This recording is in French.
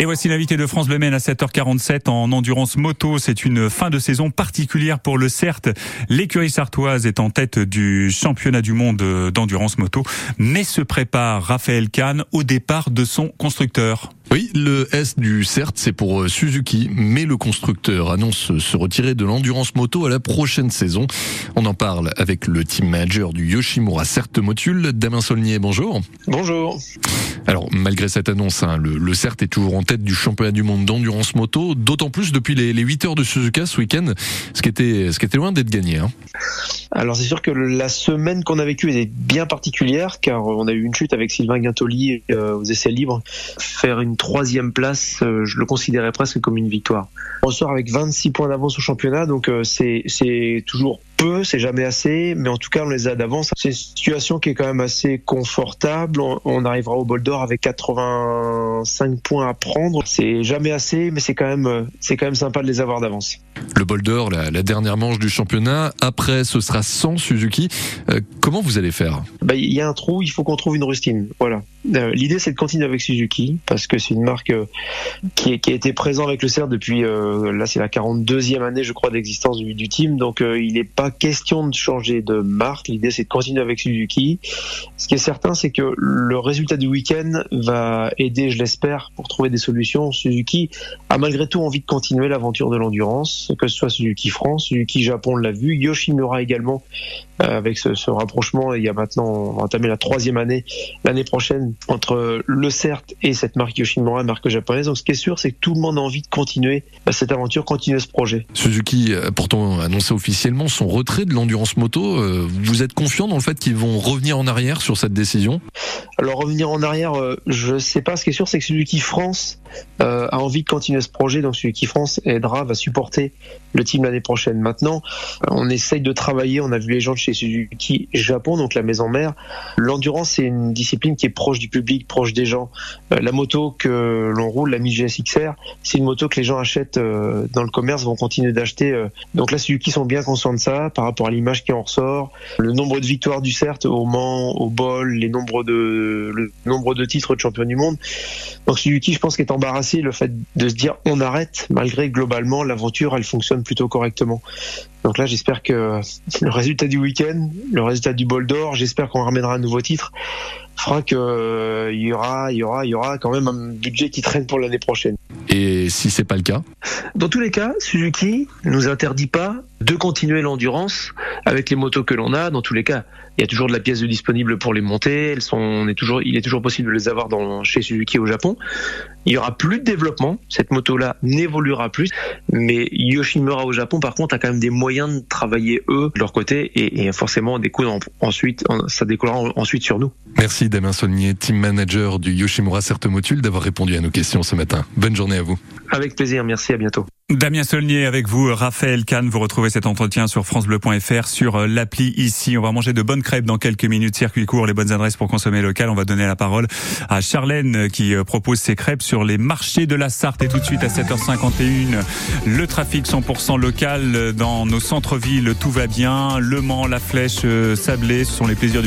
Et voici l'invité de France Bleu à 7h47 en endurance moto. C'est une fin de saison particulière pour le CERT. L'écurie sartoise est en tête du championnat du monde d'endurance moto, mais se prépare Raphaël Kahn au départ de son constructeur. Oui, le S du CERT, c'est pour euh, Suzuki, mais le constructeur annonce se retirer de l'endurance moto à la prochaine saison. On en parle avec le team manager du Yoshimura CERT Motul, Damien Saulnier, bonjour. Bonjour. Alors, malgré cette annonce, hein, le, le, CERT est toujours en tête du championnat du monde d'endurance moto, d'autant plus depuis les, les 8 heures de Suzuka ce week-end, ce qui était, ce qui était loin d'être gagné. Hein. Alors c'est sûr que la semaine qu'on a vécue était bien particulière car on a eu une chute avec Sylvain Guintoli euh, aux essais libres. Faire une troisième place, euh, je le considérais presque comme une victoire. On sort avec 26 points d'avance au championnat, donc euh, c'est toujours peu, c'est jamais assez, mais en tout cas on les a d'avance. C'est une situation qui est quand même assez confortable. On, on arrivera au bol d'or avec 85 points à prendre. C'est jamais assez, mais c'est quand même c'est quand même sympa de les avoir d'avance. Le bol d'or, la, la dernière manche du championnat. Après, ce sera sans Suzuki. Euh, comment vous allez faire? Bah, Il y a un trou, il faut qu'on trouve une rustine. Voilà. Euh, L'idée, c'est de continuer avec Suzuki parce que c'est une marque euh, qui, a été présente avec le CERT depuis euh, là, c'est la 42e année, je crois, d'existence du, du, team. Donc, il n'est pas question de changer de marque. L'idée, c'est de continuer avec Suzuki. Ce qui est certain, c'est que le résultat du week-end va aider, je l'espère, pour trouver des solutions. Suzuki a malgré tout envie de continuer l'aventure de l'endurance, que ce soit Suzuki France, Suzuki Japon, on l'a vu, Yoshimura également, avec ce, ce, rapprochement. Il y a maintenant, on va entamer la troisième année l'année prochaine entre le CERT et cette marque Yoshimura, marque japonaise. Donc ce qui est sûr, c'est que tout le monde a envie de continuer bah, cette aventure, continuer ce projet. Suzuki a pourtant annoncé officiellement son retrait de l'endurance moto. Euh, vous êtes confiant dans le fait qu'ils vont revenir en arrière sur cette décision? Alors revenir en arrière, euh, je sais pas. Ce qui est sûr, c'est que Suzuki France euh, a envie de continuer ce projet. Donc Suzuki France aidera, va supporter le team l'année prochaine. Maintenant, on essaye de travailler. On a vu les gens de chez Suzuki Japon, donc la maison mère. L'endurance, c'est une discipline qui est proche du public, proche des gens. Euh, la moto que l'on roule, la Mi GSXR, c'est une moto que les gens achètent euh, dans le commerce, vont continuer d'acheter. Euh. Donc là, Suzuki sont bien conscients de ça par rapport à l'image qui en ressort, le nombre de victoires du CERT au Mans, au Bol, les nombres de le nombre de titres de champion du monde. Donc Suzuki, je pense, qu'il est embarrassé le fait de se dire on arrête malgré globalement l'aventure, elle fonctionne plutôt correctement. Donc là, j'espère que le résultat du week-end, le résultat du bol d'or, j'espère qu'on ramènera un nouveau titre, fera qu'il euh, y aura, il y aura, il y aura quand même un budget qui traîne pour l'année prochaine. Et si c'est pas le cas Dans tous les cas, Suzuki nous interdit pas de continuer l'endurance avec les motos que l'on a. Dans tous les cas, il y a toujours de la pièce de disponible pour les monter. Elles sont, on est toujours, il est toujours possible de les avoir dans, chez Suzuki au Japon. Il y aura plus de développement. Cette moto-là n'évoluera plus. Mais Yoshimura au Japon, par contre, a quand même des moyens de travailler eux de leur côté et, et forcément ensuite, ça décollera ensuite sur nous. Merci Damien Saulnier, team manager du Yoshimura Certemotul, d'avoir répondu à nos questions ce matin. Bonne journée à vous. Avec plaisir, merci, à bientôt. Damien Saulnier avec vous, Raphaël Kahn, vous retrouvez cet entretien sur francebleu.fr sur l'appli ici. On va manger de bonnes crêpes dans quelques minutes, circuit court, les bonnes adresses pour consommer local. On va donner la parole à Charlène qui propose ses crêpes sur les marchés de la Sarthe. Et tout de suite à 7h51, le trafic 100% local dans nos centres-villes, tout va bien. Le Mans, la Flèche, Sablé, ce sont les plaisirs du